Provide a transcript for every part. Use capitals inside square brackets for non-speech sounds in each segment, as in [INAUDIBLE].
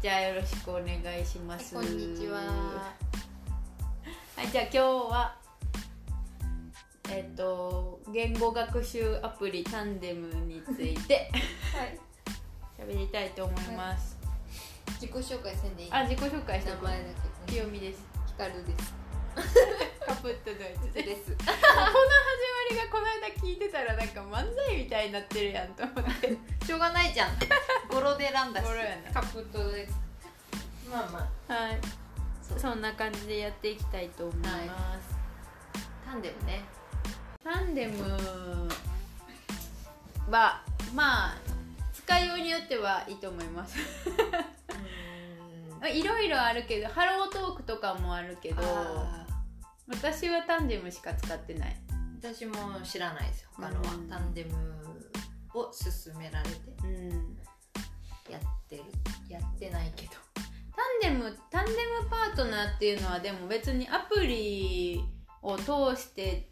じゃあよろしくお願いします、こんにちは。はいじゃあ今日はえっ、と言語学習アプリタンデムについてはい。喋りたいと思います、自己紹介せんでいい？あ自己紹介して名前だけ。清美ですヒカルです。カプッとドイツでです。[LAUGHS] この始まりがこの間聞いてたらなんか漫才みたいになってるやんと思って [LAUGHS] しょうがないじゃん。[LAUGHS] 語呂で選んだし。カプトです。まあまあ。はいそんな感じでやっていきたいと思います、タンデムね。タンデムはまあ使いようによってはいいと思いますうん。[LAUGHS] いろいろあるけどハロートークとかもあるけどあ私はタンデムしか使ってないー私も知らないですよ。他のはうんタンデムを勧められてうんやってる。やってないけど。タンデムタンデムパートナーっていうのはでも別にアプリを通して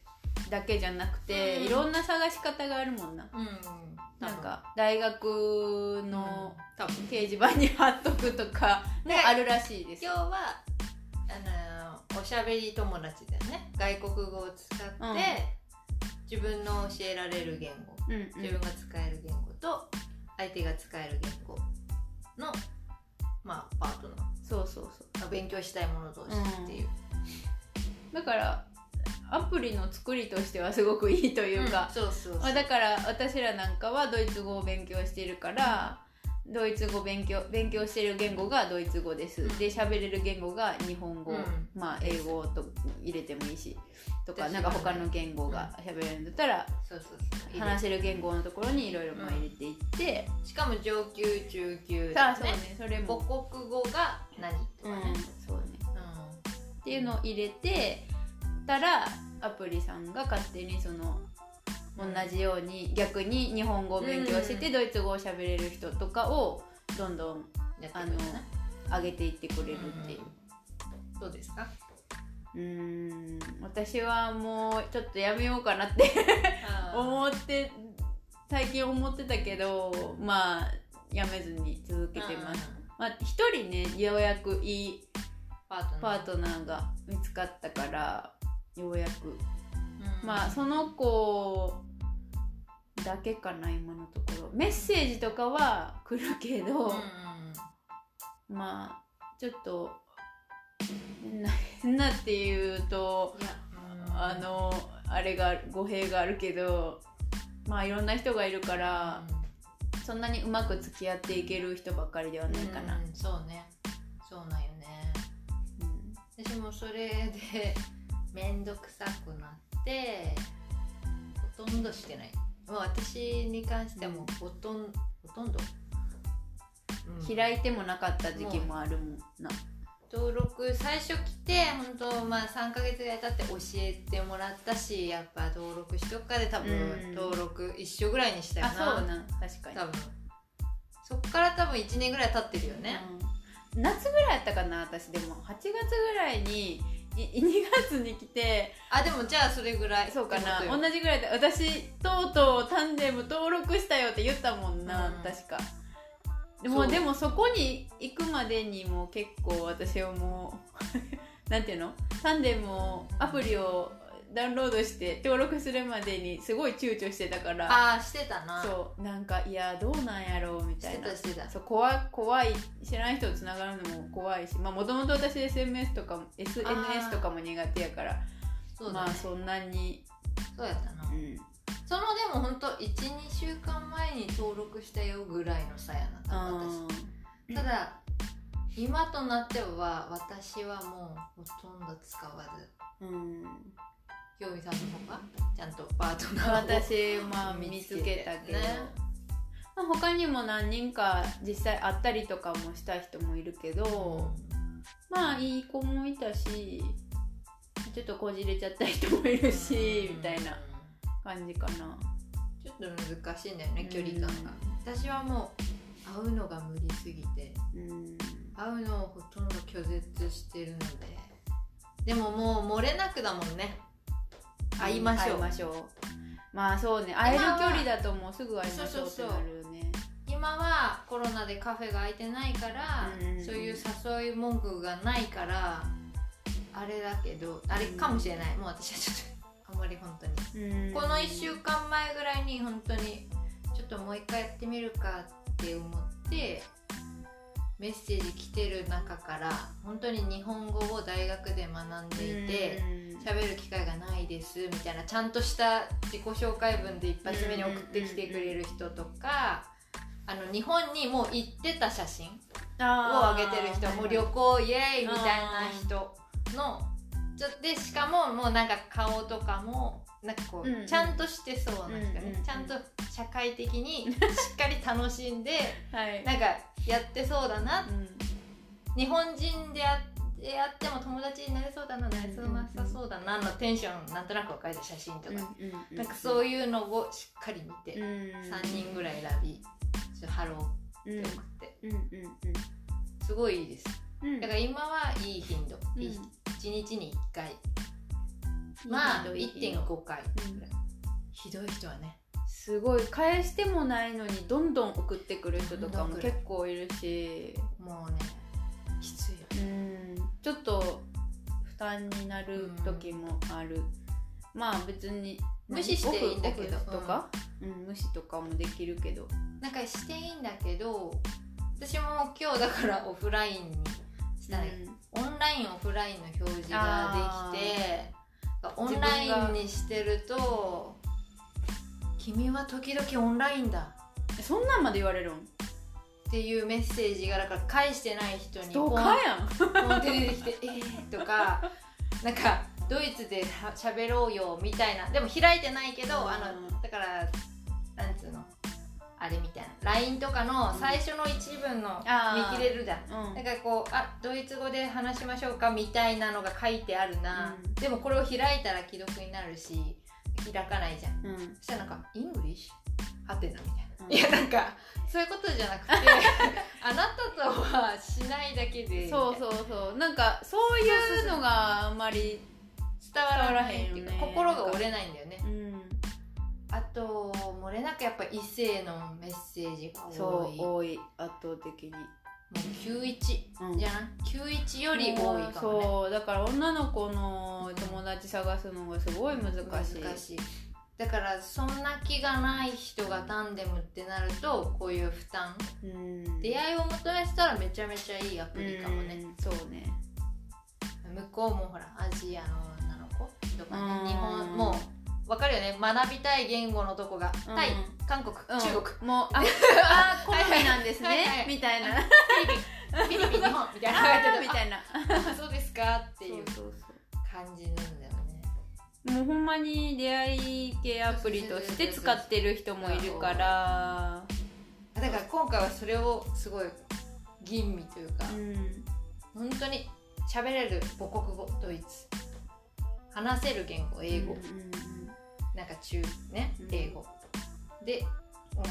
だけじゃなくて、うんいろんな探し方があるもんなうん。なんか大学のの多分。掲示板に貼っとくとかもあるらしいです今日はあのおしゃべり友達だよね外国語を使って、うん自分の教えられる言語。うんうん。自分が使える言語と相手が使える言語のまあパートナそうそうそー勉強したいもの同士っていう、うだからアプリの作りとしてはすごくいいというか、そうそうだから私らなんかはドイツ語を勉強しているから、ドイツ語勉強勉強している言語がドイツ語です、うん。で喋れる言語が日本語、うん。まあ英語と入れてもいいしとかなんか他の言語が喋れるんだったら、そうそうそう。話せる言語のところにいろいろまあ入れていって、しかも上級中級さあそうね。それ母も、国語が何とうん。かね、そうね。うっていうのを入れてたらアプリさんが勝手にその同じように逆に日本語を勉強してて、うん。ドイツ語を喋れる人とかをどんどんあの上げていってくれるっていう。どうですか？うーん。私はもうちょっとやめようかなって思って最近思ってたけどまあやめずに続けてます、まあ一人ねようやくいいパートナー。パートナーが見つかったからようやく。うん。まあその子だけかな今のところ。メッセージとかは来るけど、うんまあちょっと変 [LAUGHS] な変なっていうとあのあれが語弊があるけどまあいろんな人がいるからそんなにうまく付き合っていける人ばっかりではないかな、うんそうね。そうなんよね。うん。私もそれで面倒くさくなってほとんどしてないもう私に関してはもうほとんほとんど、うん。開いてもなかった時期もあるもんな。登録最初来て本当まあ3ヶ月ぐらい経って教えてもらったしやっぱ登録しとくかで多分うん。登録一緒ぐらいにしたよあなそうなん確かに。多分。そっから多分1年ぐらい経ってるよね、うん。夏ぐらいやったかな私。でも8月ぐらいにい2月に来てあでもじゃあそれぐらいそうかな。同じぐらいで私とうとうタンデム登録したよって言ったもんな、うん。確か。でもでもそこに行くまでにも結構私はもう [LAUGHS] なんていうの？タンデムをアプリをダウンロードして登録するまでにすごい躊躇してたから。ああしてたな。そうなんかいやどうなんやろうみしたていな。たしてた。そう怖い怖い知らない人とつながるのも怖いしまあもともと私 SMS とかも SNS とかも苦手やからね。まあそんなに、そうやったな、うん、そのでも本当12週間前に登録したよぐらいの差やなあ私。ただ今となっては私はもうほとんど使わず。ーうん清美さんの方がちゃんとパートナーを私まあ身につけたけど、ね。まあ、他にも何人か実際会ったりとかもした人もいるけど、まあいい子もいたしちょっとこじれちゃった人もいるし、みたいな感じかな。ちょっと難しいんだよね距離感が。う私はもう会うのが無理すぎてうん。会うのをほとんど拒絶してるので。でももう漏れなくだもんね会いましょう。ましょう。まあそうね。会える距離だともうすぐ会いましょうってなるよね。今今はコロナでカフェが開いてないから、うんそういう誘い文句がないからあれだけどあれかもしれない、もう私はちょっとあんまり本当に、うん。この1週間前ぐらいに本当にちょっともう一回やってみるかって思ってメッセージ来てる中から本当に日本語を大学で学んでいて喋る機会がないですみたいなちゃんとした自己紹介文で一発目に送ってきてくれる人とかあの日本にもう行ってた写真をあ上げてる人もう旅行イエーイみたいな人のちょでしかももうなんか顔とかもなんかこう、うんうん。ちゃんとしてそうな人ね、うんうんうん。ちゃんと社会的に [LAUGHS] しっかり楽しんではい。なんかやってそうだな。うん。日本人であでやっても友達になれそうだな。なれそうなさそうだなのテンションなんとなく分かれた写真とか、なんかそういいうのをしっかり見て、うん3人ぐらい選びちょハローうんって送って、うんうんすごいいいです。うん。だから今はいい頻度、うん。いい1日に1回まあ1.5回。ぐらい、ひどい人はね。すごい。返してもないのにどんどん送ってくる人とかも結構いるし。もうねきついようん。ちょっと負担になる時もある、まあ別に無視していいんだけどとか、うん無視とかもできるけど。なんかしていいんだけど私も今日だからオフラインにしたね、オンラインオフラインの表示ができてオンラインにしてると「君は時々オンラインだ」うんそんなんまで言われるん？っていうメッセージがだから返してない人にストーカーやん。ポンって出てきて「えー」とかなんかドイツでは喋ろうよみたいな。でも開いてないけど、うん。あのだからなんつうの？あれみたいな。LINE とかの最初の一文の見切れるじゃん。うん。だからこうあドイツ語で話しましょうかみたいなのが書いてあるな、うん。でもこれを開いたら既読になるし開かないじゃん。うん。そしたらなんか「 English はてな」みたいな、うんいやなんかそういうことじゃなくて [LAUGHS] あなたとはしないだけで。そうそうそう。なんかそういうのがあんまり伝わらないっていうか心が折れないんだよね。うんあと漏れなくやっぱ異性のメッセージが多い。そう多い。圧倒的に、もう91うん。じゃない？91より多いかもね。そうだから女の子の友達探すのがすごい難しい。難しい。だからそんな気がない人がタンデムってなるとこういう負担。うん。出会いを求めてたらめちゃめちゃいいアプリかもね。うんそうね。向こうもほらアジアの女の子とかうん。ね日本もう分かるよね。学びたい言語のとこが。うん。タイ韓国うん。中国。もうあ [LAUGHS] あ好みなんですね。はいはいみたいな。フィリピン。日本 [LAUGHS] みたいな。みたいな。あ [LAUGHS] そうですかっていう感じなんだよね。もうほんまに出会い系アプリとして使ってる人もいるから。だから今回はそれをすごい吟味というか。うん。本当に喋れる母国語ドイツ。話せる言語英語、うんうんなんか中ねうん。英語。で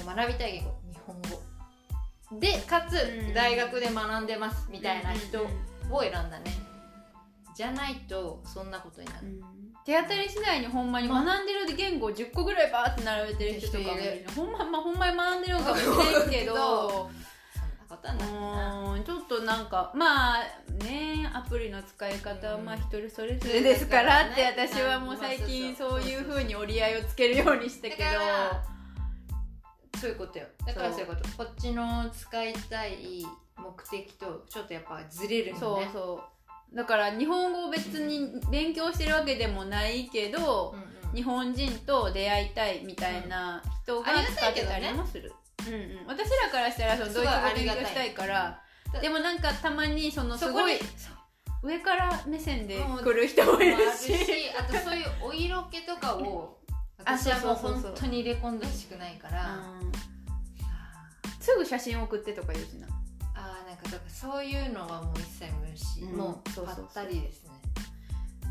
学びたい言語日本語。でかつうん。大学で学んでますみたいな人うんを選んだね。じゃないとそんなことになる。うん。手当たり次第にほんまに学んでる言語10個ぐらいバーって並べてる人とかもいる。ほんま、まあ、ほんまに学んでるのかもしれんけどことはないな。うんちょっとなんかまあねアプリの使い方はうん。まあ一人それぞれですからって私はもう最近まあそうそうそう。いう風に折り合いをつけるようにしたけどそういうことよ。だからそそうういうことこっちの使いたい目的とちょっとやっぱずれるのね。そうそう。だから日本語を別に勉強してるわけでもないけど、うんうん。日本人と出会いたいみたいな人が使ってたりもする、うんうん、私らからしたらそのドイツ語勉強したいから。だでもなんかたまにそのすごい上から目線で来る人もいるもあるししあとそういうお色気とかを [LAUGHS] あ私はもう本当に入れ込んでほしくないから、すぐ写真送ってとか言うしな。あーなんかだからそういうのはもう一切無視、うん。もうぱったりですね。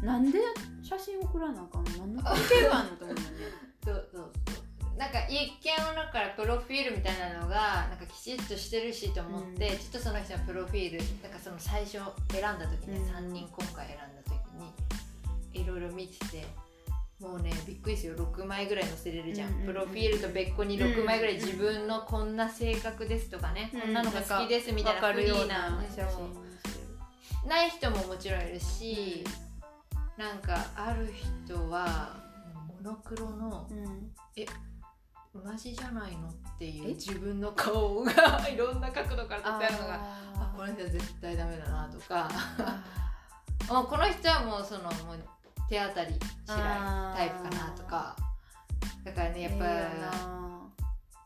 なんで写真送らなあかんの？何の関係があんのと思うよね。[LAUGHS] そうそうそうなんか一見はだからプロフィールみたいなのがなんかきちっとしてるしと思って、うん。ちょっとその人のプロフィールなんかその最初選んだ時ね、うん。3人今回選んだ時にいろいろ見ててもうねびっくりするよ。6枚ぐらい載せれるじゃん,、うんうんうんプロフィールと別個に6枚ぐらい自分のこんな性格ですとかね、こんなのが好きですみたいなフリーなな。い人ももちろんいるし、なんかある人はモノクロのうん同じじゃないのっていえ？う自分の顔が [LAUGHS] いろんな角度から撮ってあるのがあこの人は絶対ダメだなとか。もう [LAUGHS] この人はもうそのもう手当たりしないタイプかなとか。だからねやっぱ、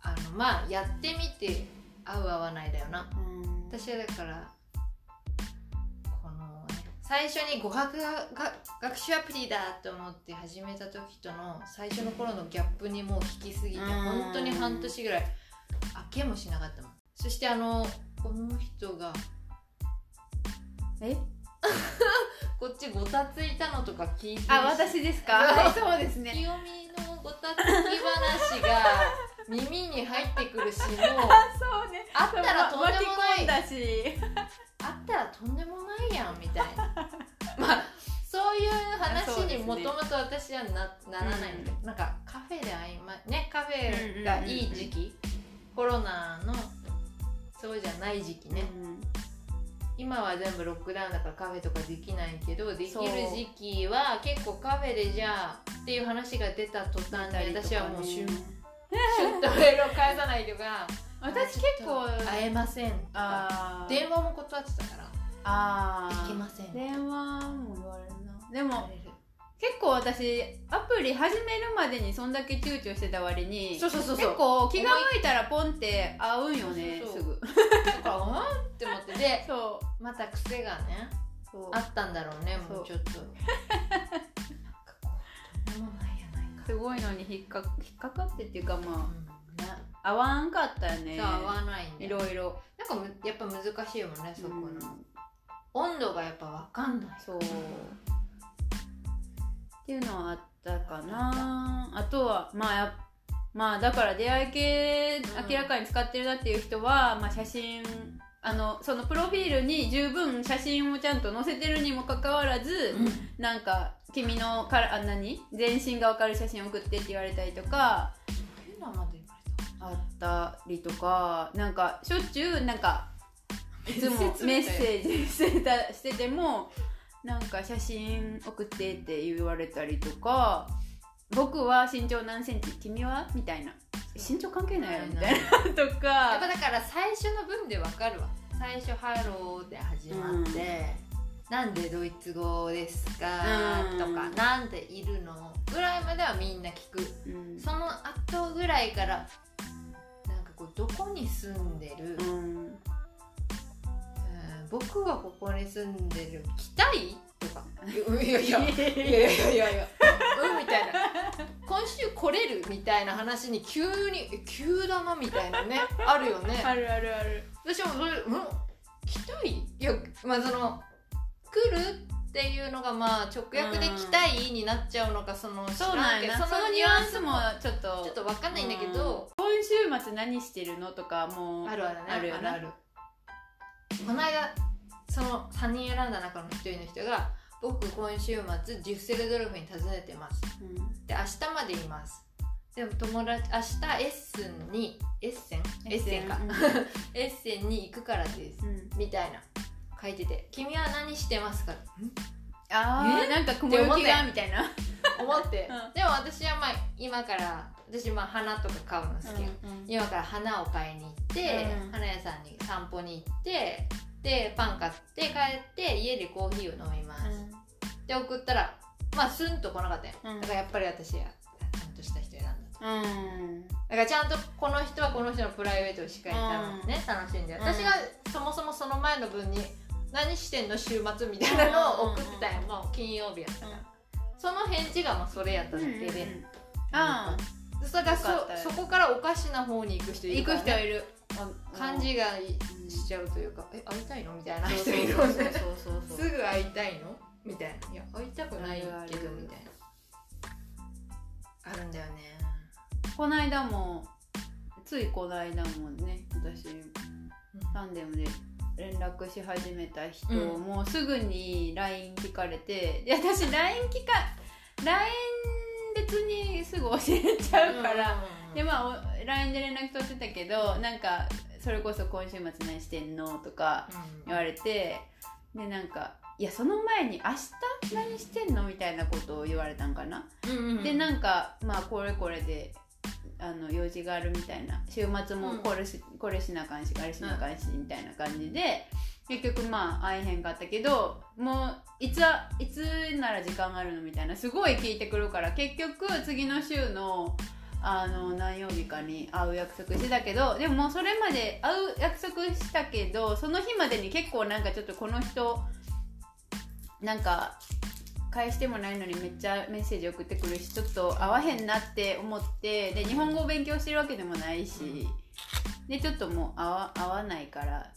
あのまあやってみて合う合わないだよな。私はだから最初に語学がが学習アプリだと思って始めた時との最初の頃のギャップにもう引きすぎてうん。本当に半年ぐらい開けもしなかったもん。そしてあのこの人がえ？[LAUGHS] こっちごたついたのとか聞いてあ私ですか？はい。そうですね。清美のごたつき話が耳に入ってくるしもう [LAUGHS] そうね。あったらとんでもない。だしあったらとんでもないやんみたいな。[LAUGHS] まあそういう話にもともと私はなならないんだけど、なんかカフェで会いまねカフェがいい時期、コロナのそうじゃない時期ね、今は全部ロックダウンだからカフェとかできないけどできる時期は結構カフェでじゃあっていう話が出た途端に私はもうシュン [LAUGHS] シュッとメールを返さないとか私結構会えませんあー。電話も断ってたから。あー。できません電話も言われる。なでも結構私アプリ始めるまでにそんだけ躊躇してた割にそうそうそうそう。結構気が向いたらポンって合うんよねすぐ。だ [LAUGHS] からうん？って思って。でそう。また癖がねあったんだろうねもうちょっと。すごいのに引っか引っかかってっていうかまうん。ね。あ合わんかったよね。そう合わないんだいよろいろなんかむやっぱ難しいもんねそこの、うん温度がやっぱ分かんない。そう。っていうのはあったかな。あとはまあやまあだから出会い系うん。明らかに使ってるなっていう人は、まあ、写真あのそのプロフィールに十分写真をちゃんと載せてるにもかかわらず、なんか君のからあ何？全身が分かる写真送ってって言われたりとか。っていうのはまだ言われたあったりとかなんかしょっちゅうなんかいつも [LAUGHS] メッセージしてたしててもなんか写真送ってって言われたりとか僕は身長何センチ君はみたいな。身長関係ないよみたいな。と [LAUGHS] やっかぱだから最初の分で分かるわ。最初「ハロー」で始まって、なんでドイツ語ですか?」うん。とか「なんでいるの?」ぐらいまではみんな聞く。うん。その後ぐらいからこうどこに住んでる、うん。うん僕はここに住んでる。来たい？とか。いやいやいや。いやいやうんみたいな。今週来れる？みたいな話に急にえ急だなみたいなね。あるよね。あるあるある。私もそれうん？来たい？いやまあその来る？っていうのがまあ直訳で来たいになっちゃうのかそのそうなんやな。そのニュアンスもちょっとちょっと分かんないんだけど、今週末何してるのとかもうあるあるね。あるよな。あるこの間その3人選んだ中の1人の人が「僕今週末ジュッセルドルフに訪ねてます」うん。で明日までいます。でも友達明日エッセンにエッセン。エッセンか、うん。[LAUGHS] エッセンに行くからです。うん。みたいな書いてて「君は何してますか?」えあーなんか雲行きが？みたいな。思って、うん。でも私はまあ今から私まあ花とか買うの好き、今から花を買いに行って、うん花屋さんに散歩に行ってでパン買って帰って家でコーヒーを飲みます、で送ったらまあスンと来なかったよ、うん。だからやっぱり私はちゃんとした人選んだと。うん。だからちゃんとこの人はこの人のプライベートをしっかり楽,、ね、楽しんで。うん。私がそもそもその前の分に何してんの週末みたいなのを送ってたよ、もう金曜日やったから、その返事がまあそれやっただけで、あそれからよかったよそそこからおかしな方に行く人い行くるから、ね、人いる感じがうんしちゃうというか「え会いたいの?」みたいなそう人いるそうもんねそうそうそう。すぐ会いたいの？みたいな「いや会いたくないけど」みたいな。あるんだよね。この間もついこの間もね私タンデムで連絡し始めた人、うん。もうすぐに LINE 聞かれてで私 LINE 聞か LINE 日にすぐ教えちゃうから、うん。でまあお LINE で連絡取ってたけどなんかそれこそ今週末何してんの？とか言われてでなんかいやその前に明日何してんの？みたいなことを言われたんかな、でなんかまあこれこれであの用事があるみたいな週末もこれし,、これしなあかんしあれしなあかんしみたいな感じで結局まあ会えへんかったけどもういつはいつなら時間があるのみたいなすごい聞いてくるから結局次の週のあの何曜日かに会う約束してたけどでももうそれまで会う約束したけどその日までに結構なんかちょっとこの人なんか返してもないのにめっちゃメッセージ送ってくるしちょっと合わへんなって思ってで日本語を勉強してるわけでもないしでちょっともう合わ合わないから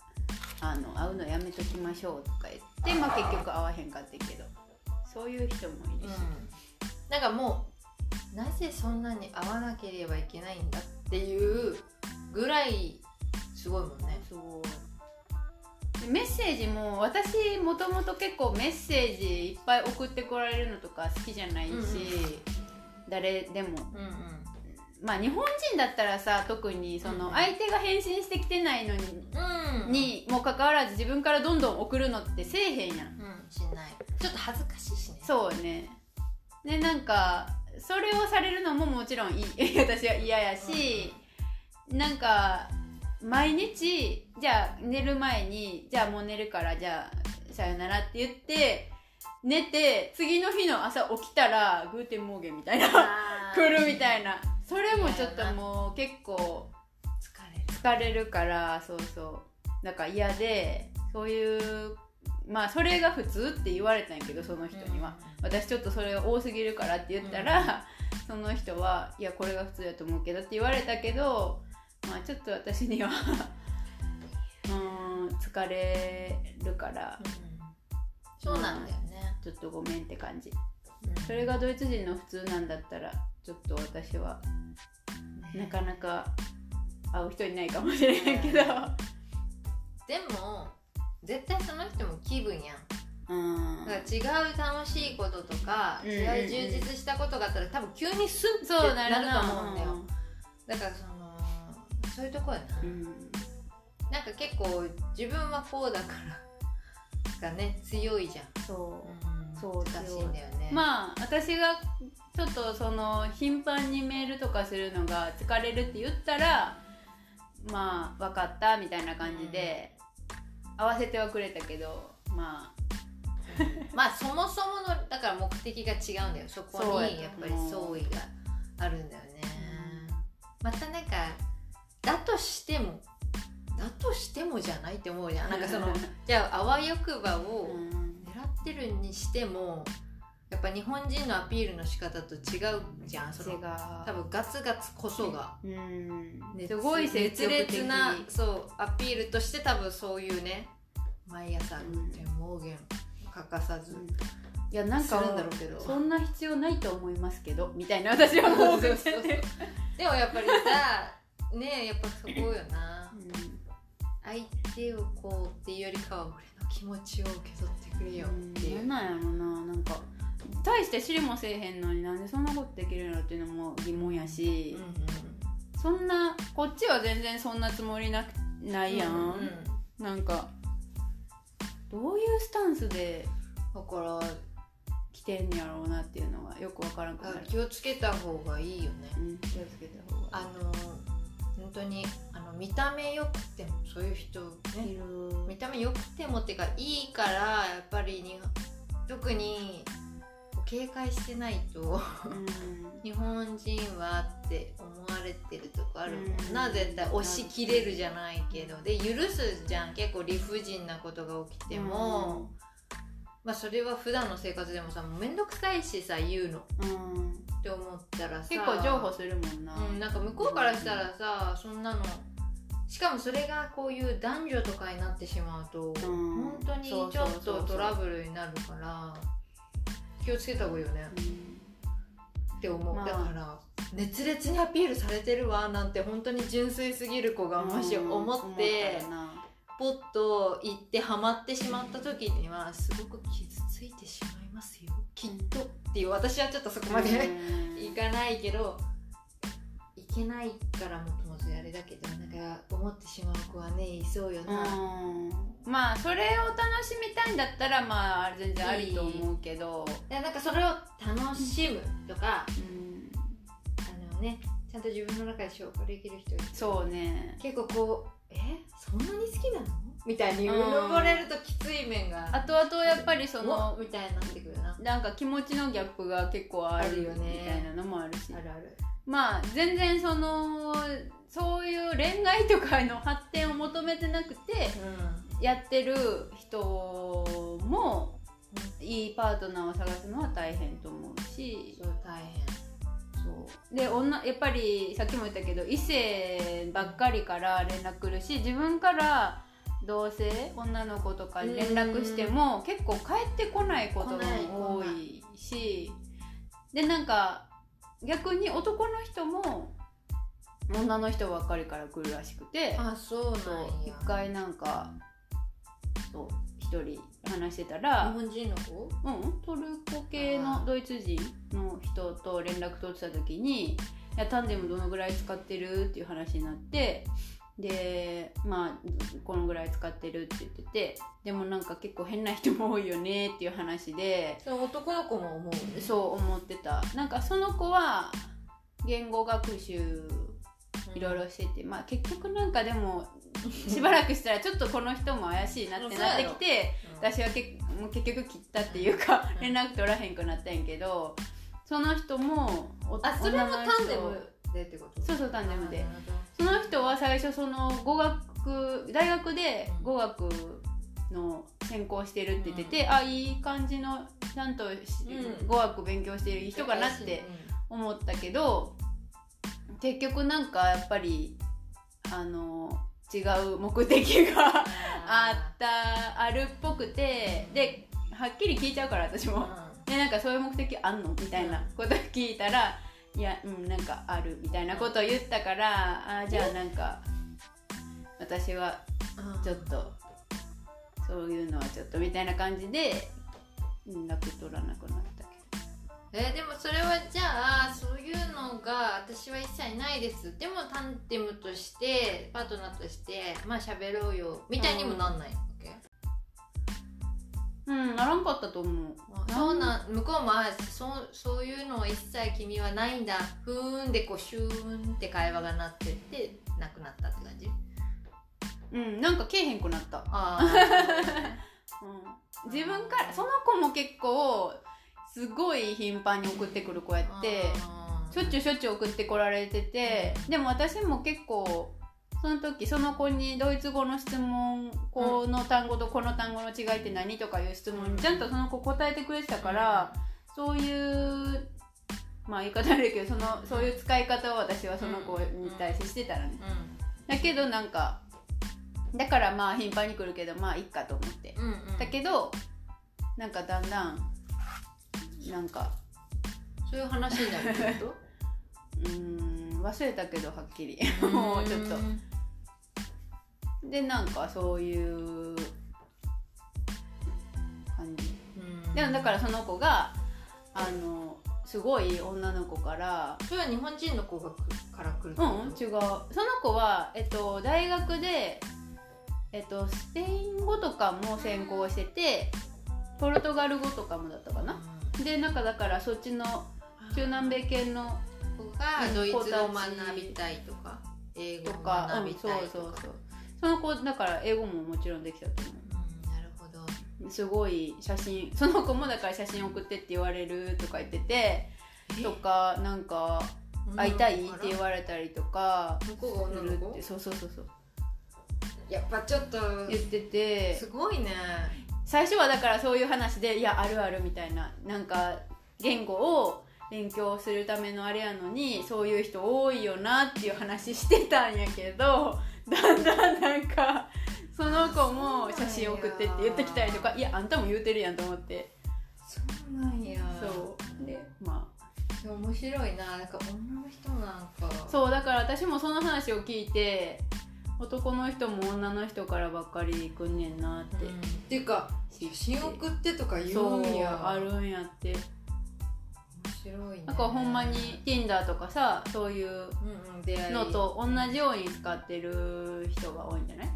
あの会うのやめときましょうとか言ってまあ結局会わへんかったけどそういう人もいるし、うん。なんかもうなぜそんなに会わなければいけないんだっていうぐらいすごいもんね。そう。でメッセージも私もともと結構メッセージいっぱい送ってこられるのとか好きじゃないし、うんうん。誰でも。うんうん。まあ日本人だったらさ特にそうんうん。の相手が返信してきてないのに,、うん。にもかかわらず自分からどんどん送るのってせえへんやん。うんしない。ちょっと恥ずかしいしね。そうね。でなんかそれをされるのももちろんいい。[LAUGHS] 私は嫌やし、なんか毎日じゃあ寝る前にじゃあもう寝るからじゃあさよならって言って寝て次の日の朝起きたら Guten Morgen みたいな来るみたいな。それもちょっともう結構疲れる。疲れるからそうそう。だから嫌でそういうまあそれが普通って言われたんやけどその人には、私ちょっとそれ多すぎるからって言ったら、その人はいやこれが普通だと思うけどって言われたけどまあちょっと私には [LAUGHS] うーん疲れるからそうなんだよね。ちょっとごめんって感じ。うん。それがドイツ人の普通なんだったらちょっと私はなかなか会う人いないかもしれないけど。でも絶対その人も気分やん。うん。だから違う楽しいこととか、うん違う充実したことがあったら多分急にスッそうてなると思うんだよ。だからそのそういうとこやな、うん。なんか結構自分はこうだからがね強いじゃん、そう。そう難しいんだよね。まあ私がちょっとその頻繁にメールとかするのが疲れるって言ったらまあ分かったみたいな感じで合わせてはくれたけどまあ。まあそもそものだから目的が違うんだよ。そこにやっぱり相違があるんだよね。またなんかだとしてもだとしてもじゃないって思うじゃん。なんかその [LAUGHS] じゃああわよくばをうん。狙ってるにしてもやっぱ日本人のアピールの仕方と違うじゃん。その多分ガツガツこそが。うん。熱すごい積熱烈なそうアピールとして多分そういうね毎朝うん天盲言欠かさず、いやなん。かするんだろうけど。そんな必要ないと思いますけどみたいな私はもうそうそうそうでもやっぱりさねえやっぱそこよな。相手をこうっていうよりかは俺の気持ちを受け取ってくれよっていう、なんなんやろな。なんか大して知りもせえへんのになんでそんなことできるのっていうのも疑問やし、そんなこっちは全然そんなつもりなくないやん、うんうんなんかどういうスタンスでだから来てんやろうなっていうのがよくわからんくなる、気をつけた方がいいよね。うん、気をつけた方があの本当にあの見た目よくてもそういう人ねいる。見た目よくてもっていうかいいからやっぱりに特に警戒してないとうん。日本人はって思われてるとこあるもんな、うん。絶対押し切れるじゃないけど。で許すじゃん。結構理不尽なことが起きても、まあそれは普段の生活でもさもうめんどくさいしさ言うのっうんうんて思ったらさ結構譲歩するもんな、うん、なんか向こうからしたらさそんなの。しかもそれがこういう男女とかになってしまうと、ん。本当にちょっとトラブルになるから気をつけた方がいいよね。って思う、まあ。だから熱烈にアピールされてるわなんて本当に純粋すぎる子がうんもし思って、ポッと行ってハマってしまった時にはすごく傷ついてしまいますよ。きっとっていう私はちょっとそこまで、いかないけどいけないからもともとあれだけどなんか思ってしまう子はねいそうよな、まあそれを楽しみたいんだったらまあ全然ありと思うけど。いやなんかそれを楽しむとか、うん。あのねちゃんと自分の中で消化できる人がそうね。結構こうえ？そんなに好きなの？みたいにうぬぼれるときつい面があとあとやっぱりそのみたいになってくるな。なんか気持ちのギャップが結構あるよねみたいなのもあるし。あるある。まあ全然そのそういう恋愛とかの発展を求めてなくてやってる人もいいパートナーを探すのは大変と思うし。そう大変。そう。で女やっぱりさっきも言ったけど異性ばっかりから連絡来るし自分から同性女の子とかに連絡しても結構帰ってこないことが多いしでなんか逆に男の人も女の人ばっかりから来るらしくてあそう一回なんか一人話してた日ら本人の子？うん、トルコ系のドイツ人の人と連絡取ってた時に「いやタンデムどのぐらい使ってる?」っていう話になってでまあこのぐらい使ってるって言っててでもなんか結構変な人も多いよねっていう話で男の子も思うそう思ってた。なんかその子は言語学習いろいろしてて、まあ結局なんかでもしばらくしたらちょっとこの人も怪しいなってなってきて私はけもう結局切ったっていうかうん。連絡取らへんくなったんやけどその人もおあそれもタンデムでってこと？そうそうタンデムでその人は最初その語学大学で語学の専攻してるって言ってて、あいい感じのちゃんとし、うん。語学勉強してる人かなって思ったけど結局なんかやっぱりあの違う目的があったあるっぽくてではっきり聞いちゃうから私も。でなんかそういう目的あんのみたいなこと聞いたらいやうんなんかあるみたいなことを言ったからあじゃあなんか私はちょっとそういうのはちょっとみたいな感じで連絡取らなくなったけえーでもそれはじゃあそういうのが私は一切ないです。でもタンデムとしてパートナーとしてまあ喋ろうよみたいにもなんないわけ、どうんならんかったと思う。あそうなん向こうもあそうそういうのは一切君はないんだ。ふーんでこうシューンって会話がなってってなくなったって感じ？うんなんかけえへんくなった。ああ。[LAUGHS] うん。自分からその子も結構すごい頻繁に送ってくる子やってしょっちゅうしょっちゅう送ってこられててでも私も結構その時その子にドイツ語の質問この単語とこの単語の違いって何とかいう質問にちゃんとその子答えてくれてたからそういうまあ言い方悪いけどそのそういう使い方を私はその子に対してしてたのね。だけどなんかだからまあ頻繁に来るけどまあいっかと思って。うんうん。うんだけどなんかだんだんなんかそういう話になるってこ [LAUGHS] うーん忘れたけどはっきり。ともうちょっとでなんかそういう感じ。うん。でもだからその子があのすごい女の子からそれは日本人の子が来から来るうん違う。その子は、えっと、大学で、えっと、スペイン語とかも専攻しててポルトガル語とかもだったかな？でなんかだからそっちの中南米系の子がドイツ語を学びたいとか？英語を学びたいとか？そうそうその子だから英語ももちろんできたと思う。んなるほど。うすごい写真その子もだから写真送ってって言われるとか言っててとかなんか会いたいって言われたりとか向こうが女の子？ってそうそうそうそう。やっぱちょっと言ってて。すごいね。最初はだからそういう話でいやあるあるみたいななんか言語を勉強するためのあれやのにそういう人多いよなっていう話してたんやけどだんだんなんかその子も写真送ってって言ってきたりとかいやあんたも言うてるやんと思って。そうなんや。そう。でまあ。面白いななんか女の人なんか。そうだから私もその話を聞いて男の人も女の人からばっかり来んねんなって、うん。っていうか写真送ってとか言うんや。あるんやって白いね。なんかほんまに Tinder とかさそういううんうん出会い。のと同じように使ってる人が多いんじゃない？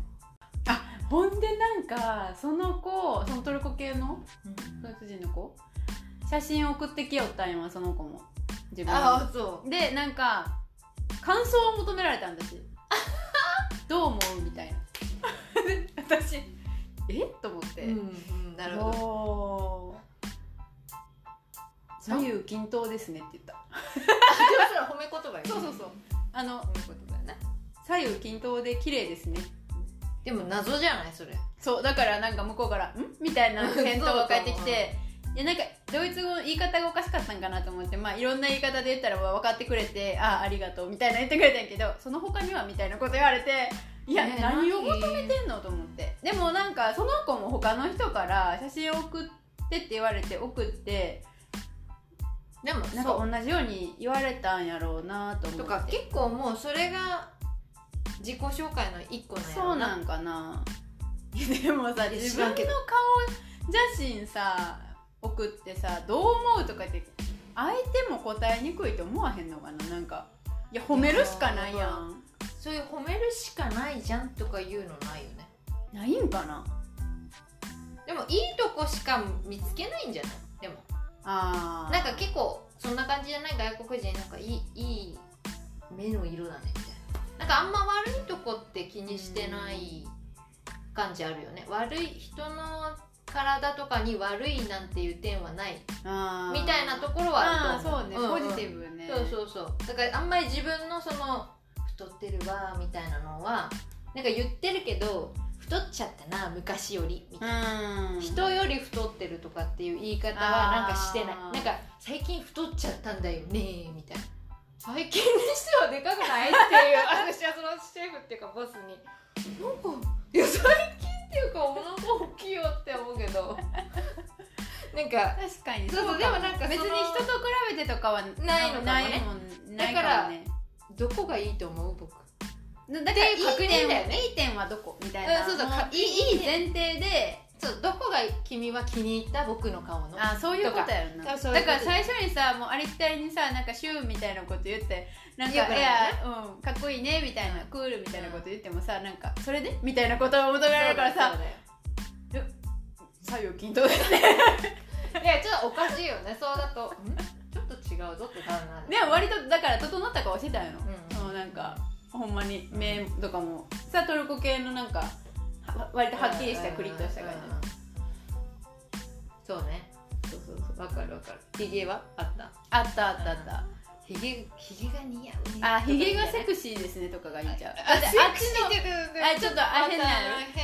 あほんでなんかその子そのトルコ系のうん。ドイツ人の子？写真送ってきよったんやわその子も。自分ああそう。でなんか感想を求められたんだし。[LAUGHS] どう思うみたいな。私。え？と思って、うんうんなるほど左右均等ですねって言った。でもそれは褒め言葉よそう。そうそう [LAUGHS] あの褒め言葉やね。左右均等で綺麗ですね。でも謎じゃないそれ。そうだからなんか向こうから「ん?」みたいな返答が返ってきていやなんかドイツ語の言い方がおかしかったんかなと思ってまあいろんな言い方で言ったらまあ分かってくれて「ああありがとう」みたいな言ってくれたんやけどその他にはみたいなこと言われていや、ね何を求めてんのと思って。でもなんかその子も他の人から写真を送ってって言われて送ってでもなんか同じように言われたんやろうなと思って。とか結構もうそれが自己紹介の一個なんやろそうなんかな。[LAUGHS] でもさ自分の顔写真さ送ってさどう思うとかって相手も答えにくいと思わへんのかな？なんかいや褒めるしかないやん。そういう褒めるしかないじゃんとか言うのないよね。ないんかな？でもいいとこしか見つけないんじゃない？でもあー。なんか結構そんな感じじゃない外国人なんかいいいい目の色だねみたいな。なんかあんま悪いとこって気にしてない感じあるよね。悪い人の体とかに悪いなんていう点はない。みたいなところはあると思あーそうね、んん。ポジティブね。そうそうそう。だからあんまり自分のその太ってるわみたいなのはなんか言ってるけど太っちゃったな昔よりみたいな、うん。人より太ってるとかっていう言い方はなんかしてない。なんか最近太っちゃったんだよねみたいな。最近にしてはでかくないっていう [LAUGHS] 私はそのシェフっていうかボスに。なんかいや最近っていうかお腹大きいよって思うけど。なんか確かにそうそうかでもなんか別に人と比べてとかはないのかもね。ないもんないだからもねどこがいいと思う僕だからいい点だよね。いい点はどこ？みたいな、うんそうそういいいい前提でそうどこが君は気に入った僕の顔の？あそういうことやろな。だから最初にさもうありきたりにさなんかシューみたいなこと言ってなんかいいや、うん、かっこいいねみたいな、クールみたいなこと言ってもさなんかそれで？みたいなことを求められるからさそうだよ左右均等ですね。[LAUGHS] いやちょっとおかしいよね。そうだとん？ちょっと違うぞって感じなんでも割とだから整った顔してたんよ、うん。そのなんかほんまに目とかも。さトルコ系のなんかは割とはっきりしたクリッとした感じ、そうね。そうそうそう。わかるわかる。ヒゲは？あった？あったあったあった。ヒゲヒゲが似合うね。あヒゲがセシクシーですねとかがいいんちゃう。あだってあっちのあちょっとあ変な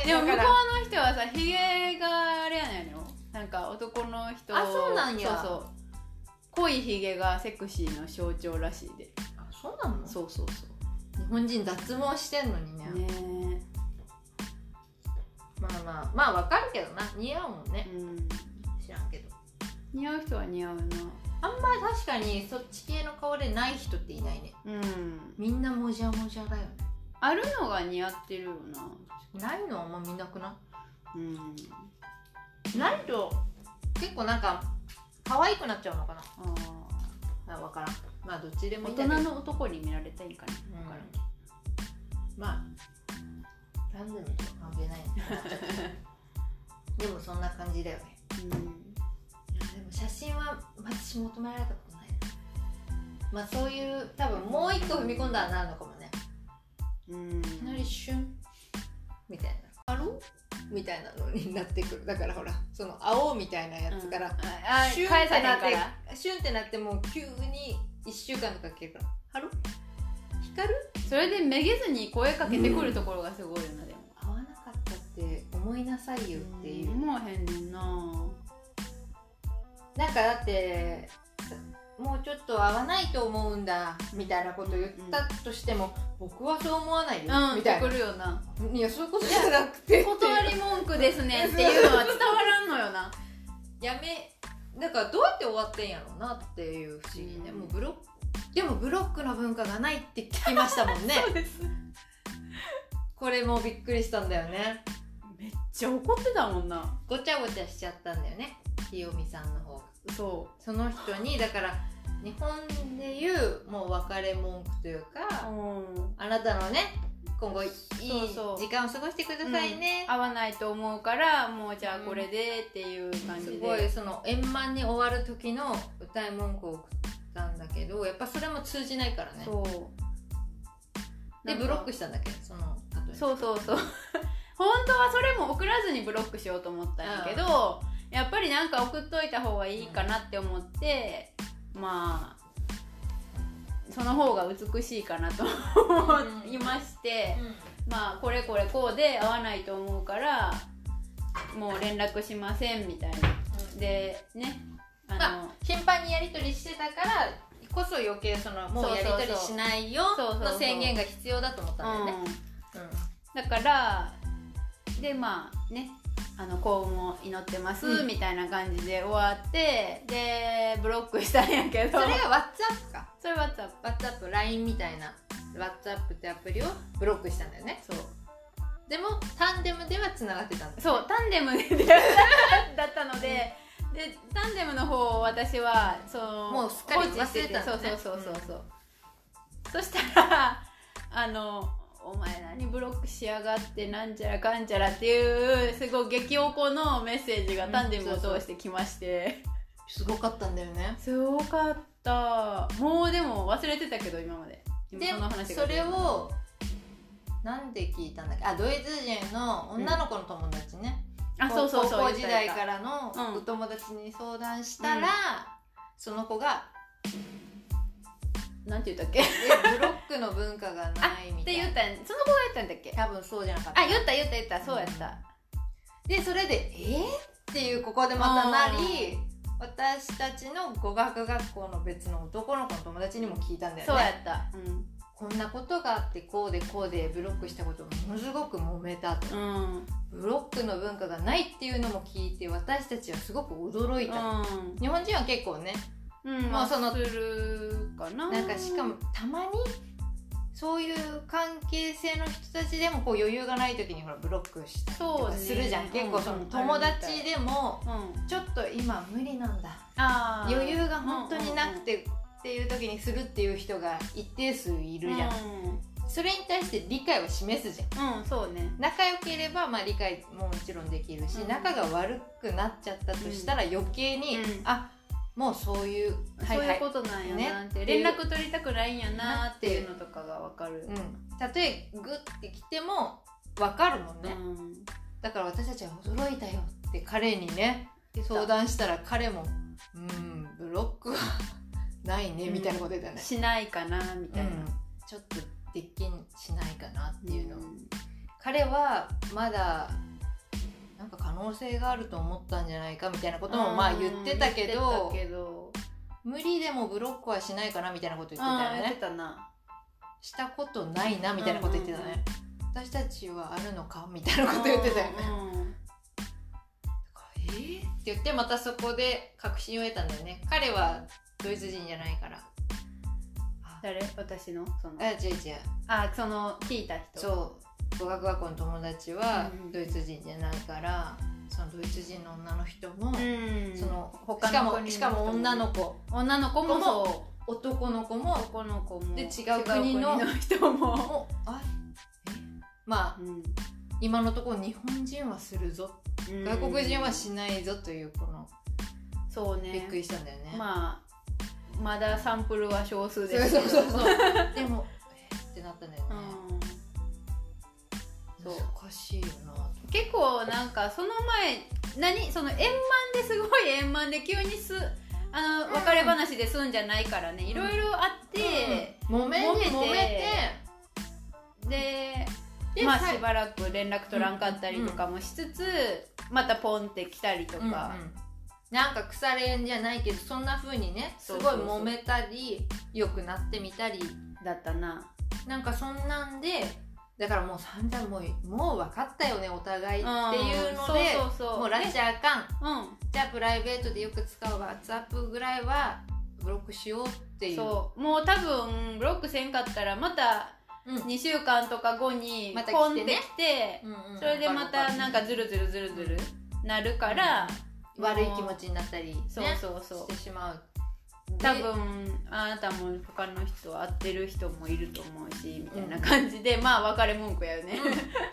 でも向こうの人はさヒゲがあれやねんよ。なんか男の人あそうなんや。そうそう。濃いヒゲがセクシーの象徴らしいで。あそうなの？そうそうそ日本人脱毛してんのにね。うね。まあまあまあわかるけどな。似合うもんね。うん。知らんけど。似合う人は似合うな。あんまり確かにそっち系の顔でない人っていないね。うん。みんなもじゃもじゃだよね。あるのが似合ってるよな。ないのはあんま見なくなうん。いないと結構なんか可愛くなっちゃうのかな。ああ分からんまあどっちでーもいい大人の男に見られたいんかな。うん。らまあランドムとは関係ない。[LAUGHS] でもそんな感じだよね。いやでも写真は私求められたことないな。まあそういう多分もう一個踏み込んだらなるのかもね。うん。いきなりシュン。みたいな「ハロみたいなのになってくる。だからほらその青みたいなやつから、あシュンってなってシュンってなってもう急に1週間とか消えるから「ハロ？光る?それでめげずに声かけてくるところがすごいよなでも。合わなかったって思いなさいよっていう、思わへんねんな。なんかだってもうちょっと合わないと思うんだみたいなこと言ったとしても、僕はそう思わないよ、うんくみたいな。るよな。いやそういうことじゃなくて。断り文句ですねっていうのは伝わらんのよな。やめだからどうやって終わってんやろうなっていう不思議ね、うん。もうブロックでもブロックの文化がないって聞きましたもんね。[LAUGHS] です。これもびっくりしたんだよね。めっちゃ怒ってたもんな。ごちゃごちゃしちゃったんだよね。清美さんの方が。そその人にだから日本でいうもう別れ文句というか、うん。あなたのね今後いい時間を過ごしてくださいね、合わないと思うからもうじゃあこれでっていう感じすで、ごいその円満に終わる時の歌い文句を送ったんだけどやっぱそれも通じないからね。でブロックしたんだっけ？そのそうそうそう。[LAUGHS] 本当はそれも送らずにブロックしようと思ったんやけど、やっぱりなんか送っといた方がいいかなって思って、まあその方が美しいかなと思いまして、まあこれこれこうで合わないと思うからもう連絡しませんみたいな。でねあの、まあ頻繁にやり取りしてたからこそ余計そのもうやり取りしないよの宣言が必要だと思ったんだよね。うん、だからでまあねあの幸運を祈ってます、うん。みたいな感じで終わってでブロックしたんやけど。それが WhatsApp か。それ WhatsApp WhatsApp、LINE みたいな WhatsApp ってアプリをブロックしたんだよね。そう。でもタンデムではつながってたんだそうタンデムで [LAUGHS] だったので、でタンデムの方を私はそのもうすっかり放置してて忘れたんだね。そうそうそうそうそう、そしたらあのお前何ブロックしやがってなんちゃらかんちゃらっていうすごい激おこのメッセージがタンデムを通してきまして、すごかったんだよね。すごかった。もうでも忘れてたけど今まで。今でそれをなんで聞いたんだっけ？あドイツ人の女の子の友達ね、あそうそうそう高校時代からのうん。お友達に相談したら、その子がなんて言ったっけ？ブロックの文化がないみたい。なて言ったんその子が言ったんだっけ？多分そうじゃなかった。あ言った言った言った。そうやった、でそれで「えー?」っていうここでまたなり私たちの語学学校の別の男の子の友達にも聞いたんだよね。そうやった。こんなことがあってこうでこうでブロックしたことがものすごく揉めたと、うん。うんブロックの文化がないっていうのも聞いて私たちはすごく驚いた、日本人は結構ねうん。もうそのかな。なんかしかもたまにそういう関係性の人たちでもこう余裕がない時にほらブロックしたりとかするじゃん、結構そのうん。友達でもうん。ちょっと今無理なんだ。あー。余裕が本当になくてっていう時にするっていう人が一定数いるじゃん、それに対して理解を示すじゃんうん、うん、そうね。仲良ければまあ理解ももちろんできるし、うん。仲が悪くなっちゃったとしたら余計に、うん。あもうそういうそういうことなんやなって、ね。連絡取りたくないんやなっていうのとかがわかる、うん、たとえグッて来ても分かるもんね、うん。だから私たちは驚いたよって彼にね相談したら彼も「うんブロックはないね」みたいなこと言ったよね、しないかなみたいな、うん。ちょっとできんしないかなっていうの。彼はまだなんか可能性があると思ったんじゃないかみたいなこともまあ言ってたけ言どけど。無理でもブロックはしないかなみたいなこと言ってたよあー言ってねたな。したことないなみたいなこと言ってたね、私たちはあるのかみたいなこと言ってたよね、うんえーって言ってまたそこで確信を得たんだよね。彼はドイツ人じゃないから。あ誰？私の？その？あ違う違う。あその聞いた人。そう語学学校の友達はうん。ドイツ人じゃないから、そのドイツ人の女の人も、うん。その他のしかも女の子。女の子もそ男の子もう男の子もで違う国の人も、もあえ？まあうん。今のところ日本人はするぞ、外国人はしないぞというこのそうね。びっくりしたんだよね、まあまだサンプルは少数ですけど。そうそうそう。でもえ？ってなったんだよね、うんそう。難しいよな。と結構なんかその前何？その円満ですごい円満で急にすあのうん。別れ話で済んじゃないからね。いろいろあって、うん。揉めて揉めて。でまあしばらく連絡取らんかったりとかもしつつ、またポンって来たりとか、うんうん。なんか腐れんじゃないけどそんな風にねすごい揉めたり良くなってみたり。だったな。なんかそんなんでだからもう散々もうもう分かったよねお互いっていうのでそうそうそう。もうラッチャーかん。うん。じゃあプライベートでよく使う WhatsApp ぐらいはブロックしようっていう。そう。もう多分ブロックせんかったらまたうん。2週間とか後にまたポンって来てそれでまたなんかズルズルズルズルなるから、悪い気持ちになったり、ね、そうそうそう。してしまう多分あなたも他の人会ってる人もいると思うしみたいな感じで、まあ別れ文句やよね、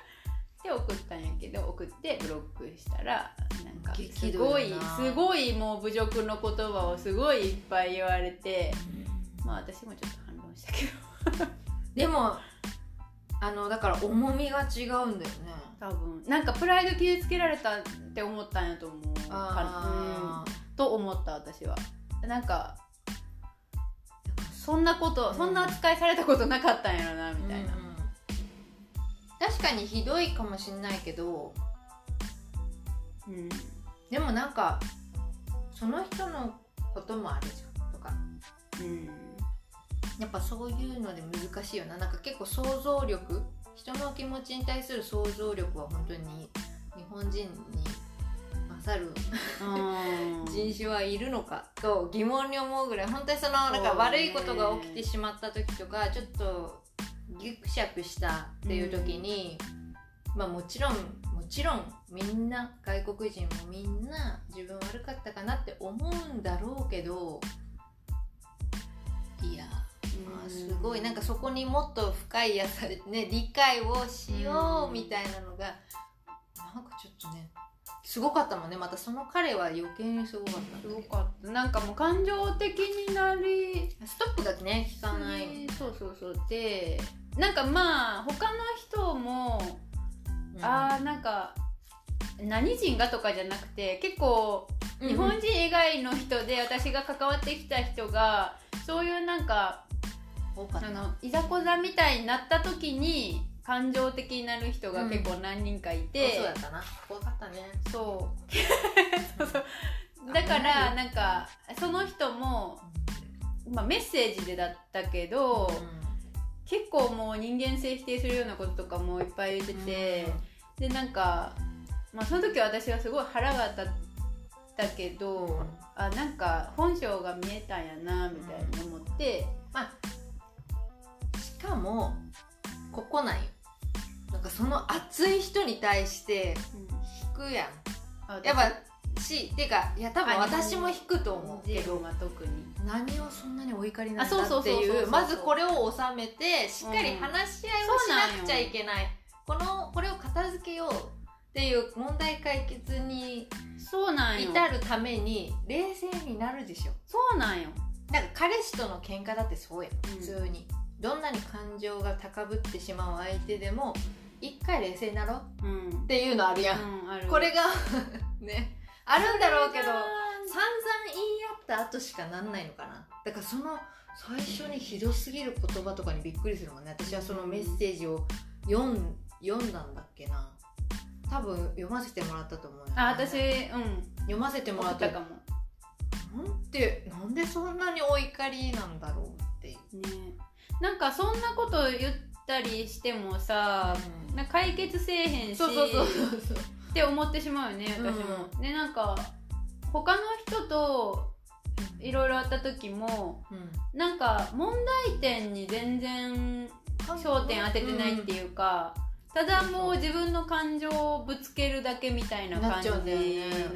[LAUGHS] で送ったんやけど送ってブロックしたらなんかすごいすごいもう侮辱の言葉をすごいいっぱい言われて、まあ私もちょっと反論したけど。[LAUGHS] でもあのだから重みが違うんだよね。多分。なんかプライド傷つけられたって思ったんやと思うか、うん、と思った私は。なんかそんなこと、うん、そんな扱いされたことなかったんやろなみたいな、うんうん、確かにひどいかもしんないけど、うん、でもなんかその人のこともあるじゃんとか、うん、やっぱそういうので難しいよな。なんか結構想像力人の気持ちに対する想像力は本当に日本人に勝る。人種はいるのか。と疑問に思うぐらい。本当にそのなんか悪いことが起きてしまった時とかちょっとギクシャクしたっていう時に、うん、まあもちろんもちろんみんな外国人もみんな自分悪かったかなって思うんだろうけどいやまあ、すごい。なんかそこにもっと深いやさ、ね、理解をしようみたいなのが、なんかちょっとねすごかったもんね。またその彼は余計にすごかったすごかった。なんかもう感情的になりストップだけね聞かない。そうそうそう。でなんかまあ他の人も、うん、あーなんか何人がとかじゃなくて結構日本人以外の人で私が関わってきた人がそういうなんかあのいざこざみたいになった時に感情的になる人が結構何人かいて、うん、そうだったな。怖かったね。そう。だからなんかその人も、まあ、メッセージでだったけど、うん、結構もう人間性否定するようなこととかもいっぱい言ってて、うん、でなんか、まあ、その時は私はすごい腹が立ったけど、あなんか本性が見えたんやなみたいに思って、まあしかもここなんよ。なんかその熱い人に対して引くやん、やっぱしっていうかいや多分私も引くと思うけど。特に。何をそんなにお怒りなんだっていう。まずこれを収めてしっかり話し合いをしなくちゃいけない、このこれを片付けようっていう問題解決に至るために冷静になるでしょ。そうなんよ。なんか彼氏との喧嘩だってそうや普通に、どんなに感情が高ぶってしまう相手でも一回冷静になろう、うん、っていうのあるやん、うん、これが [LAUGHS] ねあるんだろうけど散々言い合った後しかなんないのかな。だからその最初にひどすぎる言葉とかにびっくりするもんね。私はそのメッセージを読ん読んだんだっけな。多分読ませてもらったと思う、ね、あ私うん。読ませてもらったかも。なんてなんでそんなにお怒りなんだろうっていう。ねなんかそんなこと言ったりしてもさ、うん、な解決せえへんしそうそうそうそう。って思ってしまうよね私も。うん、でなんか他の人といろいろあった時も、うん、なんか問題点に全然焦点当ててないっていうか、うん、ただもう自分の感情をぶつけるだけみたいな感じの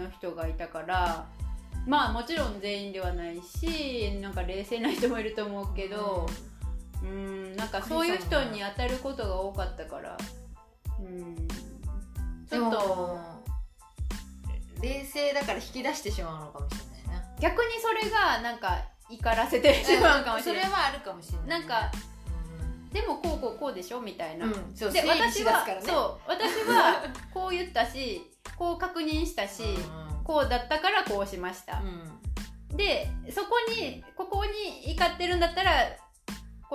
人がいたから、まあもちろん全員ではないしなんか冷静な人もいると思うけど。うんうんなんかそういう人に当たることが多かったから。うん。ちょっと。冷静だから引き出してしまうのかもしれないな。逆にそれがなんか怒らせてしまうかもしれない。それはあるかもしれない、なんかでもこうこうこうでしょみたいな、うん、そうで私は、ね、そう私はこう言ったしこう確認したし、うん、こうだったからこうしました、うん、でそこにここに怒ってるんだったら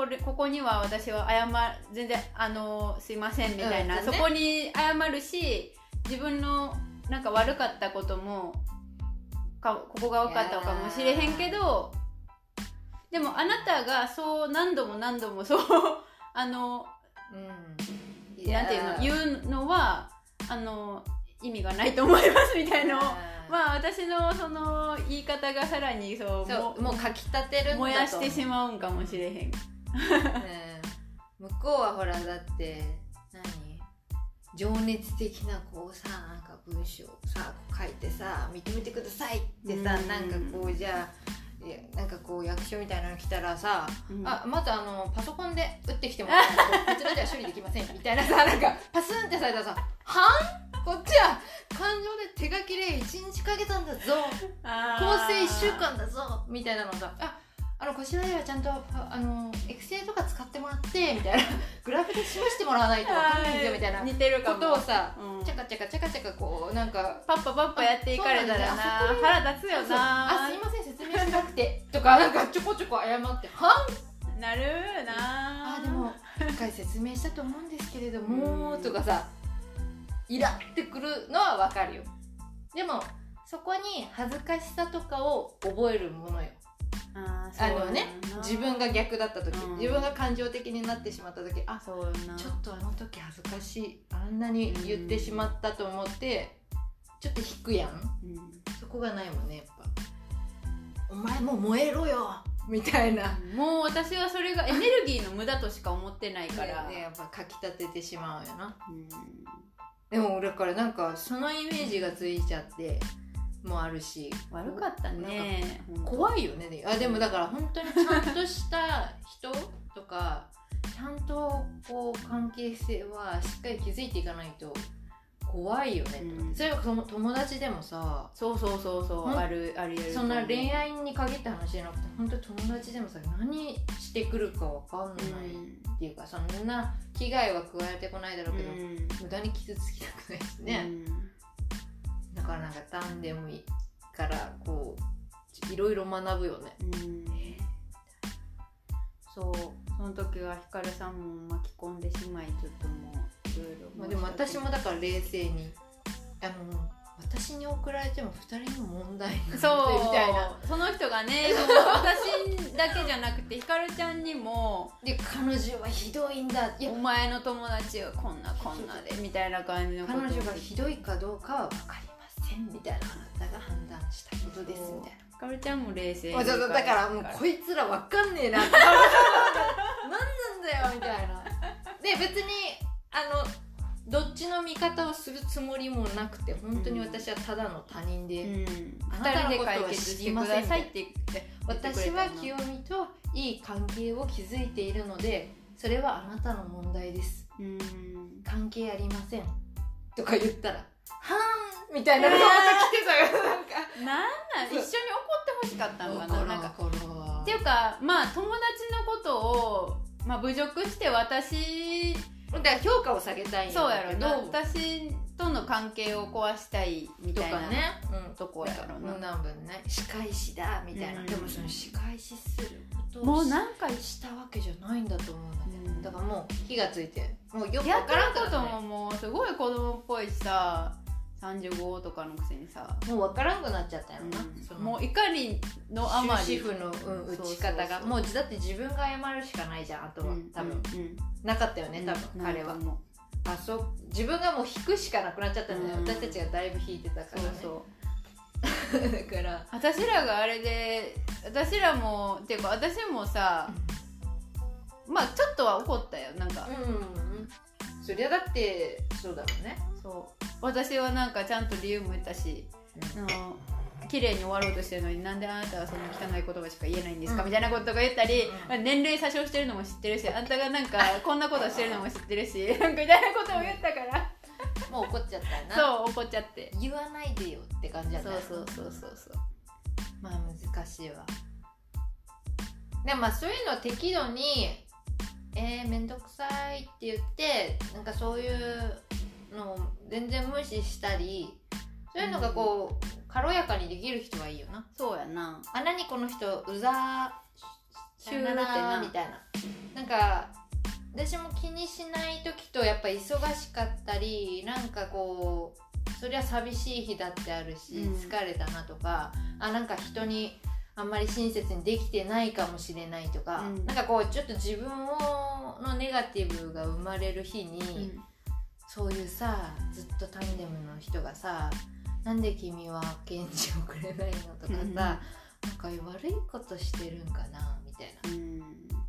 これここには私は謝全然あのすいませんみたいな、うんね、そこに謝るし自分のなんか悪かったこともかここが分かったかもしれへんけどでもあなたがそう何度も何度もそう [LAUGHS] あの、うん、なんていうの言うのはあの意味がないと思いますみたいなまあ私のその言い方がさらにそうもうかきたてる燃やしてしまうんかもしれへん。ね、向こうはほらだって何？情熱的なこうさなんか文章をさ書いてさ認めてくださいってさ、ん、なんかこうじゃあなんかこう役所みたいなの来たらさ、うん。あまずあのパソコンで打ってきてもら [LAUGHS] こちらでは処理できませんみたいなさなんかパスンってされたらさ「はん？こっちは感情で手書きで1日かけたんだぞ。構成1週間だぞ。みたいなのさああのこちらではちゃんとああのエクセルとか使ってもらってみたいな。[LAUGHS] グラフで示してもらわないと分かんないんですよみたいな。似てることをさうん。チャカチャカチャカチャカこうなんかパッパパッパやっていかれたらな。腹立つよそうあすいなません説明しなくて。とかなんかちょこちょこ謝って。はん？なるな。あでも一回説明したと思うんですけれどもとかさイラってくるのはわかるよ。でもそこに恥ずかしさとかを覚えるものよあの。ね自分が逆だった時、うん。自分が感情的になってしまった時あそうちょっとあの時恥ずかしいあんなに言ってしまったと思ってちょっと引くやん。うん。そこがないもんねやっぱ。お前もう燃えろよみたいな。もう私はそれがエネルギーの無駄としか思ってないから、ね、やっぱかきたててしまうよな。うん。でもだからなんかそのイメージがついちゃってもあるし悪かったね。怖いよね。あでもだから本当にちゃんとした人とかちゃんとこう関係性はしっかり築いていかないと怖いよね、うん。それはその友達でもさそうそうそうそうあるありえるそんな恋愛に限った話じゃなくて本当に友達でもさ何してくるかわかんないっていうか、そんな危害は加えてこないだろうけど、無駄に傷つきたくないしね、だからなんかタンでもいいからこういろいろ学ぶよね。うん。そう。その時はひかるさんも巻き込んでしまいちょっともういろいろまあ、でも私もだから冷静にあの私に送られても2人の問題なんでそうみたいな。その人がね [LAUGHS] 私だけじゃなくてひかるちゃんにもで彼女はひどいんだお前の友達はこんなこんなでみたいな感じの彼女がひどいかどうかは分かりませんみたいなあなたが判断したことですみたいな。るちゃんも冷静だからもうこいつら分かんねえな。[LAUGHS] 何なんだよみたいな。で別にあのどっちの味方をするつもりもなくて本当に私はただの他人で、うん。あなた二人でのことは解決してくださいって言って私は清美といい関係を築いているのでそれはあなたの問題です。うん。関係ありません。とか言ったらはーんみたいなのがまた来てたよなんか。なんなん？一緒に怒ってほしかったのかななんか。っていうかまあ友達のことを、まあ、侮辱して私だから評価を下げたいんそうやろけどな。私との関係を壊したいみとたいなかね、うん、とこやろな。無難分ね。仕返しだみたいな、うん。でもその仕返しすることもをうなんかしたわけじゃないんだと思うんだね、うん。だからもう火がついてもうよくやってるわからんことももうすごい子供っぽいしさ35とかのくせにさ、もうわからんくなっちゃったよな、そのもう怒りのあまり。終止符の、うん、打ち方が。もうだって自分が謝るしかないじゃんあとは、うん。多分、うん。なかったよね多分、うん。彼は。もあそう自分がもう引くしかなくなっちゃったんだよ、うん。私たちがだいぶ引いてたからね。そうそうだから。私らがあれで私らもっていうか私もさまあちょっとは怒ったよなんか、うん。そりゃだってそうだろうね。そう。私はなんかちゃんと理由も言ったし、あの綺麗に終わろうとしてるのになんであなたはそんな汚い言葉しか言えないんですか、うん。みたいなことが言ったり、年齢詐称してるのも知ってるしあんたがなんか [LAUGHS] こんなことしてるのも知ってるしなんかみたいなことを言ったから [LAUGHS] もう怒っちゃったよな。そう怒っちゃって。言わないでよって感じだったそうよそうそうそうそう。まあ難しいわ。でもまあそういうのを適度にえー、めんどくさいって言ってなんかそういうのを全然無視したりそういうのがこう、軽やかにできる人はいいよな。そうやな。あ何この人うざーってなみたいな。なんか私も気にしない時とやっぱ忙しかったりなんかこうそりゃ寂しい日だってあるし、うん。疲れたなとかあなんか人にあんまり親切にできてないかもしれないとか、うん。なんかこうちょっと自分をのネガティブが生まれる日に、そういうさずっとタンデムの人がさ「なんで君は返事をくれないの?」とかさ、うん。なんか悪いことしてるんかなみたいな。うん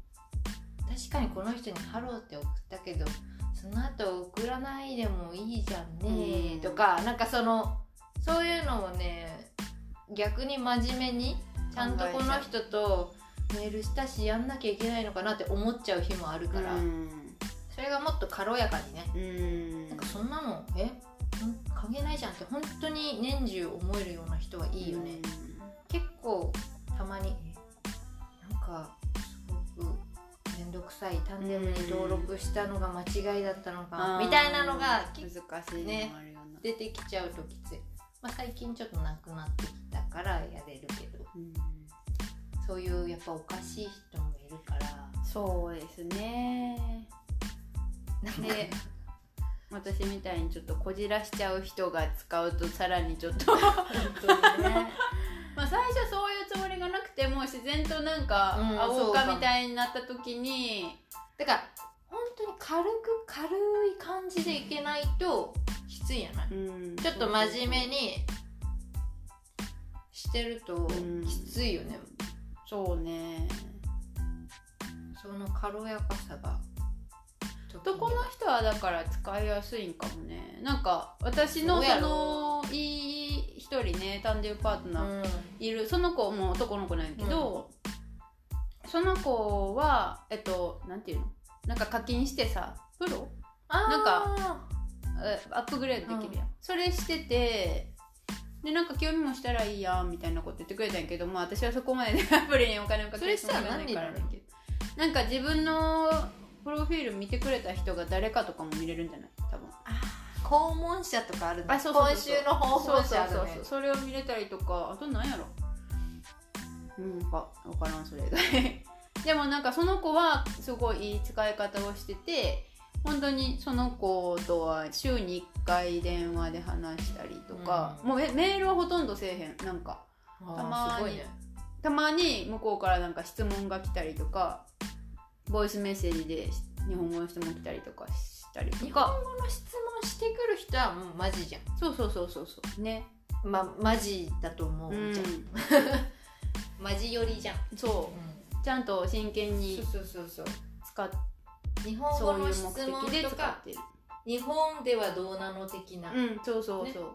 確かにこの人に「ハロー」って送ったけどその後送らないでもいいじゃんねうん。とか、なんかそのそういうのをね逆に真面目にちゃんとこの人とメールしたしやんなきゃいけないのかなって思っちゃう日もあるから、うん。それがもっと軽やかにね。うん。なんかそんなのえ？ん関係ないじゃんって本当に年中思えるような人はいいよね、結構たまにえ？なんか面倒くさいタンデムに登録したのが間違いだったのか、みたいなのが難しいね出てきちゃうときつい、まあ、最近ちょっとなくなってきたからやれるけど。うん。そういうやっぱおかしい人もいるから。そうですね。で [LAUGHS] 私みたいにちょっとこじらしちゃう人が使うとさらにちょっと。[LAUGHS] 本当にねまあ最初そういうつもりがなくても自然となんかうん会おうそうかみたいになった時に、だから本当に軽く軽い感じでいけないときついやない？うん。ちょっと真面目にしてるとうん。きついよね、そうね。その軽やかさが男の人はだから使いやすいんかもね。なんか私のそのいい一人ねタンデムパートナーうん。いる。その子も男の子なんやけど、その子はえっとなんていうの？なんか課金してさプロ？なんかえアップグレードできるやん、それしててでなんか興味もしたらいいやんみたいなこと言ってくれたんやけどまあ私はそこまで、ね、アプリにお金をかけるつもりがないからなんか自分のプロフィール見てくれた人が誰かとかも見れるんじゃない？多分。訪問者とかあるのあそうそうそう。今週の訪問者あるね。そうそうそうそれを見れたりとか。あと何やろ？うん。か分からんそれ以外 [LAUGHS] でもなんかその子はすごいいい使い方をしてて本当にその子とは週に1回電話で話したりとか、うん。もうメメールはほとんどせえへん。なんか。たまにねたまに向こうからなんか質問が来たりとかボイスメッセージで日本語の質問来たりとかしたりと日か本語の質問してくる人はもうマジじゃん。そうそうそうそうそう。ね。まマジだと思ううんじゃん。[LAUGHS] マジ寄りじゃん、そう。ちゃんと真剣にそうそうそうそう。使っ日本語の質目問てる日本ではどうなの的な、うんそうそうそう、ね。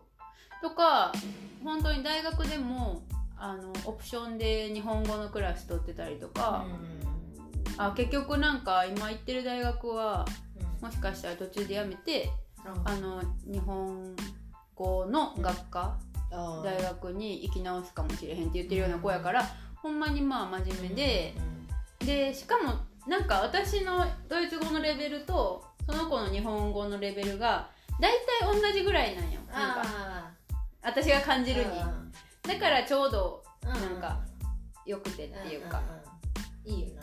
とか本当に大学でもあのオプションで日本語のクラス取ってたりとか、あ結局なんか今行ってる大学はもしかしたら途中で辞めてうん。あの日本語の学科、大学に行き直すかもしれへんって言ってるような子やから、ほんまにまあ真面目で、でしかもなんか私のドイツ語のレベルとその子の日本語のレベルが大体同じぐらいなんよ。なんかあ私が感じるに。ーだからちょうどうんなん。かよくてっていうか、いいよな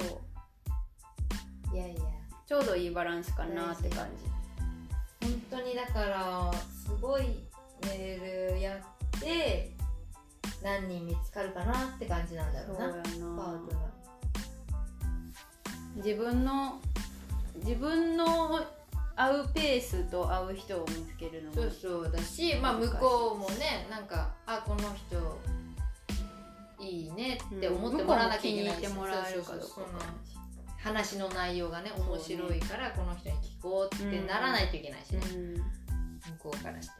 そう。いやいや。ちょうどいいバランスかなって感じ。本当にだからすごいメールやって何人見つかるかなって感じなんだろうなパートナ自分の自分の合うペースと合う人を見つけるのーそうそうだし、まあ、向こうもねなんかあこの人いいねって思ってもらわなきゃいけないしうも気に入ってもらえるかどうかそうそうそう。話の内容がね面白いからこの人に聞こうってならないといけないしね、うん向こうからして。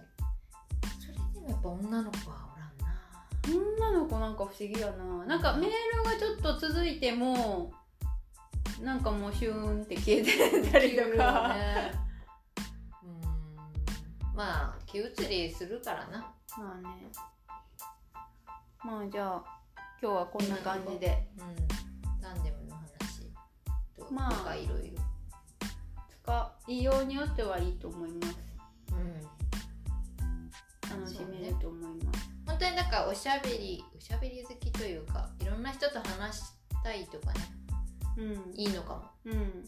それでもやっぱ女の子はおらんな。女の子なんか不思議やな。なんかメールがちょっと続いてもなんかもうシューンって消えてたりとか、ね。うん。まあ気移りするからな。まあね。まあじゃあ今日はこんな感じで。うん。タンデムの話とまあ。いろいろ。使いようによってはいいと思います。うん。楽しめると思います。本当にだからおしゃべりおしゃべり好きというかいろんな人と話したいとかね。うん。いいのかも。うん。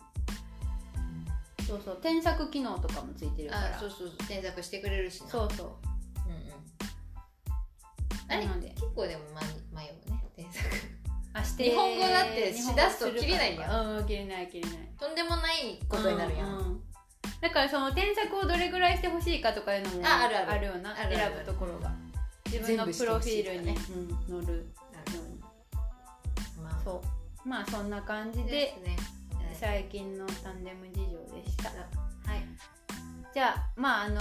そうそう。添削機能とかもついてるから。あそうそうそう。添削してくれるしな。そうそう。うんうん。あれ結構でも迷うね添削あして日本語だってしだすと切れないやんうん切れない切れない。とんでもないことになるやん、ううだからその添削をどれぐらいしてほしいかとかいうのもああるある。ような選ぶところが。自分のプロフィールに、うん載るように。まあ。そう。まあそんな感じでですね。最近のタンデム事情でした。はい。じゃあまああの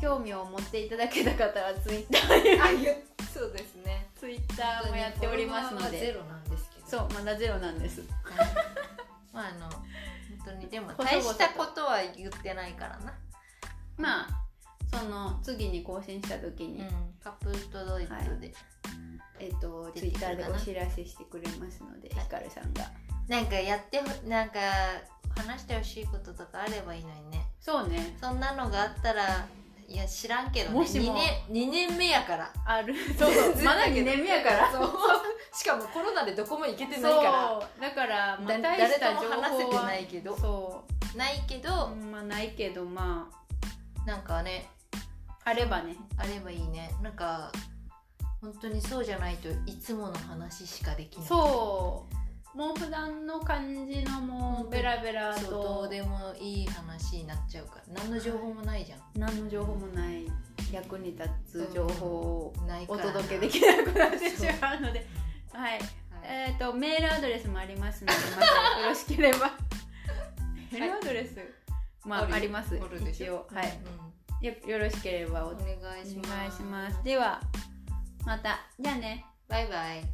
興味を持っていただけた方はツイッターに。あいやそうですねツイッターもやっておりますので。ゼロなんですけど。そうまだゼロなんです。まああの本当にでも大したことは言ってないからな。まあその次に更新した時に、うん。カップルとドイツで、えっ、とツイッターでお知らせしてくれますのでヒカルさんが。なんかやってほなんか話してほしいこととかあればいいのにね。そうね。そんなのがあったらいや知らんけどね。もしも2年2年目やから。ある。[LAUGHS] そうそう。まだ2年目やから。そう。しかもコロナでどこも行けてないから。だから、まあ、だ大した誰とも情報は話せてないけど。そないけう、ど、まあないけどまなんかね。ああればね。あればいいね。なんか本当にそうじゃないといつもの話しかできない。そうもう普段の感じのもうベラベラそうどとうでもいい話になっちゃうから。何の情報もないじゃん。何の情報もない。役に立つ情報をお届けできなくなってしまうので。はい。はい。えっ、とメールアドレスもありますのでまたよろしければ。[LAUGHS] メールアドレス、まあるあります。一応。はい。うん。よよろしければおお願いします。お願いします。ではまた。じゃあね。バイバイ